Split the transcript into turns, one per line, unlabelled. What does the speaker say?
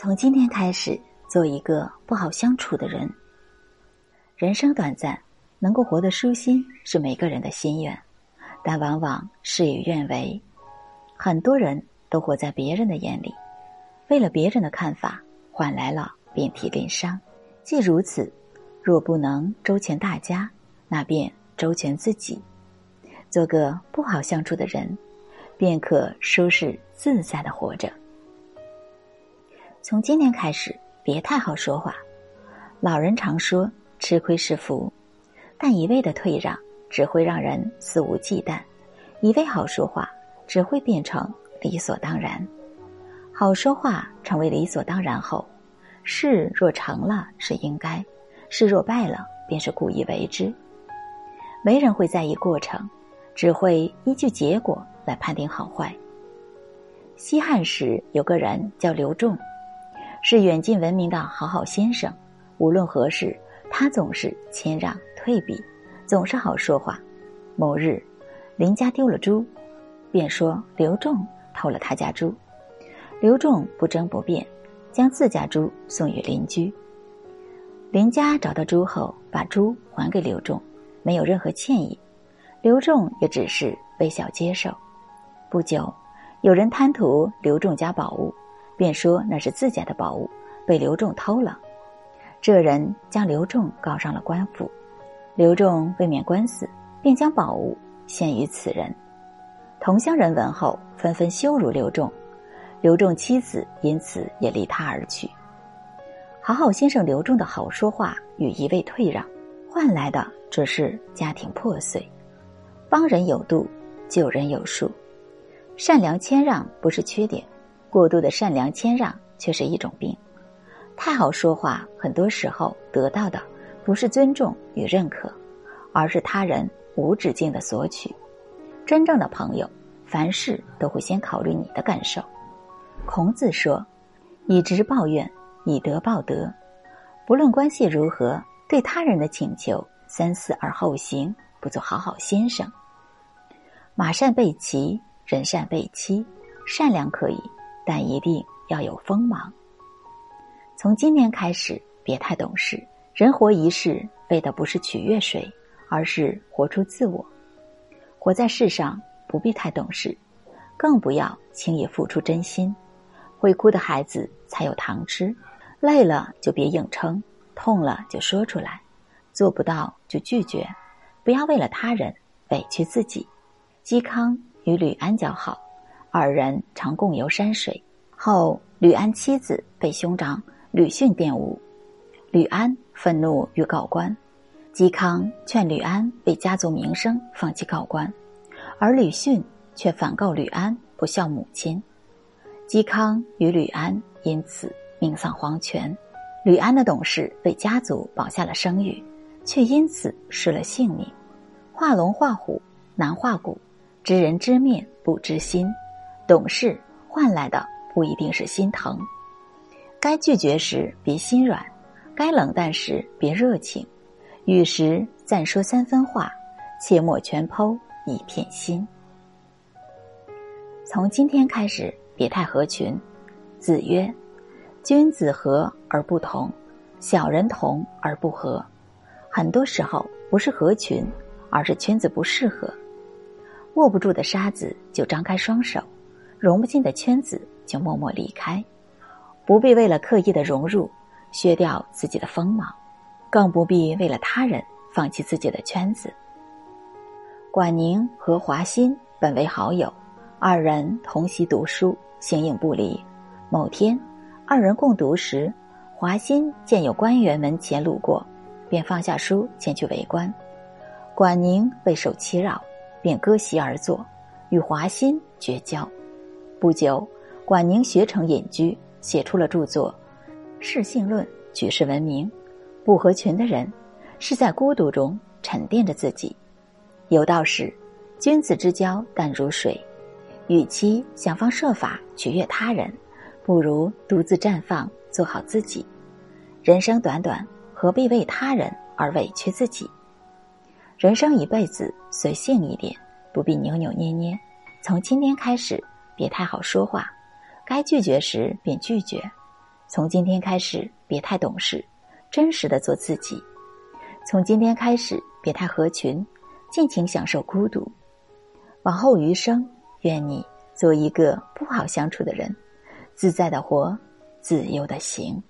从今天开始，做一个不好相处的人。人生短暂，能够活得舒心是每个人的心愿，但往往事与愿违。很多人都活在别人的眼里，为了别人的看法，换来了遍体鳞伤。既如此，若不能周全大家，那便周全自己，做个不好相处的人，便可舒适自在的活着。从今天开始，别太好说话。老人常说“吃亏是福”，但一味的退让只会让人肆无忌惮；一味好说话只会变成理所当然。好说话成为理所当然后，事若成了是应该，事若败了便是故意为之。没人会在意过程，只会依据结果来判定好坏。西汉时有个人叫刘仲。是远近闻名的好好先生，无论何事，他总是谦让退避，总是好说话。某日，邻家丢了猪，便说刘仲偷了他家猪。刘仲不争不辩，将自家猪送与邻居。邻家找到猪后，把猪还给刘仲，没有任何歉意。刘仲也只是微笑接受。不久，有人贪图刘仲家宝物。便说那是自家的宝物，被刘仲偷了。这人将刘仲告上了官府，刘仲为免官司，便将宝物献于此人。同乡人闻后，纷纷羞辱刘仲，刘仲妻子因此也离他而去。好好先生刘仲的好说话与一味退让，换来的只是家庭破碎。帮人有度，救人有数，善良谦让不是缺点。过度的善良谦让却是一种病，太好说话，很多时候得到的不是尊重与认可，而是他人无止境的索取。真正的朋友，凡事都会先考虑你的感受。孔子说：“以直报怨，以德报德。”不论关系如何，对他人的请求三思而后行，不做好好先生。马善被骑，人善被欺。善良可以。但一定要有锋芒。从今天开始，别太懂事。人活一世，为的不是取悦谁，而是活出自我。活在世上，不必太懂事，更不要轻易付出真心。会哭的孩子才有糖吃。累了就别硬撑，痛了就说出来，做不到就拒绝。不要为了他人委屈自己。嵇康与吕安交好。二人常共游山水。后吕安妻子被兄长吕逊玷污，吕安愤怒欲告官。嵇康劝吕安为家族名声放弃告官，而吕逊却反告吕安不孝母亲。嵇康与吕安因此命丧黄泉。吕安的懂事为家族保下了声誉，却因此失了性命。画龙画虎难画骨，知人知面不知心。懂事换来的不一定是心疼，该拒绝时别心软，该冷淡时别热情，遇时暂说三分话，切莫全剖一片心。从今天开始，别太合群。子曰：“君子和而不同，小人同而不和。”很多时候不是合群，而是圈子不适合。握不住的沙子就张开双手。融不进的圈子就默默离开，不必为了刻意的融入削掉自己的锋芒，更不必为了他人放弃自己的圈子。管宁和华歆本为好友，二人同席读书，形影不离。某天，二人共读时，华歆见有官员门前路过，便放下书前去围观。管宁备受欺扰，便割席而坐，与华歆绝交。不久，管宁学成隐居，写出了著作《世性论》，举世闻名。不合群的人，是在孤独中沉淀着自己。有道是：“君子之交淡如水。”与其想方设法取悦他人，不如独自绽放，做好自己。人生短短，何必为他人而委屈自己？人生一辈子，随性一点，不必扭扭捏捏。从今天开始。别太好说话，该拒绝时便拒绝，从今天开始，别太懂事，真实的做自己。从今天开始，别太合群，尽情享受孤独。往后余生，愿你做一个不好相处的人，自在的活，自由的行。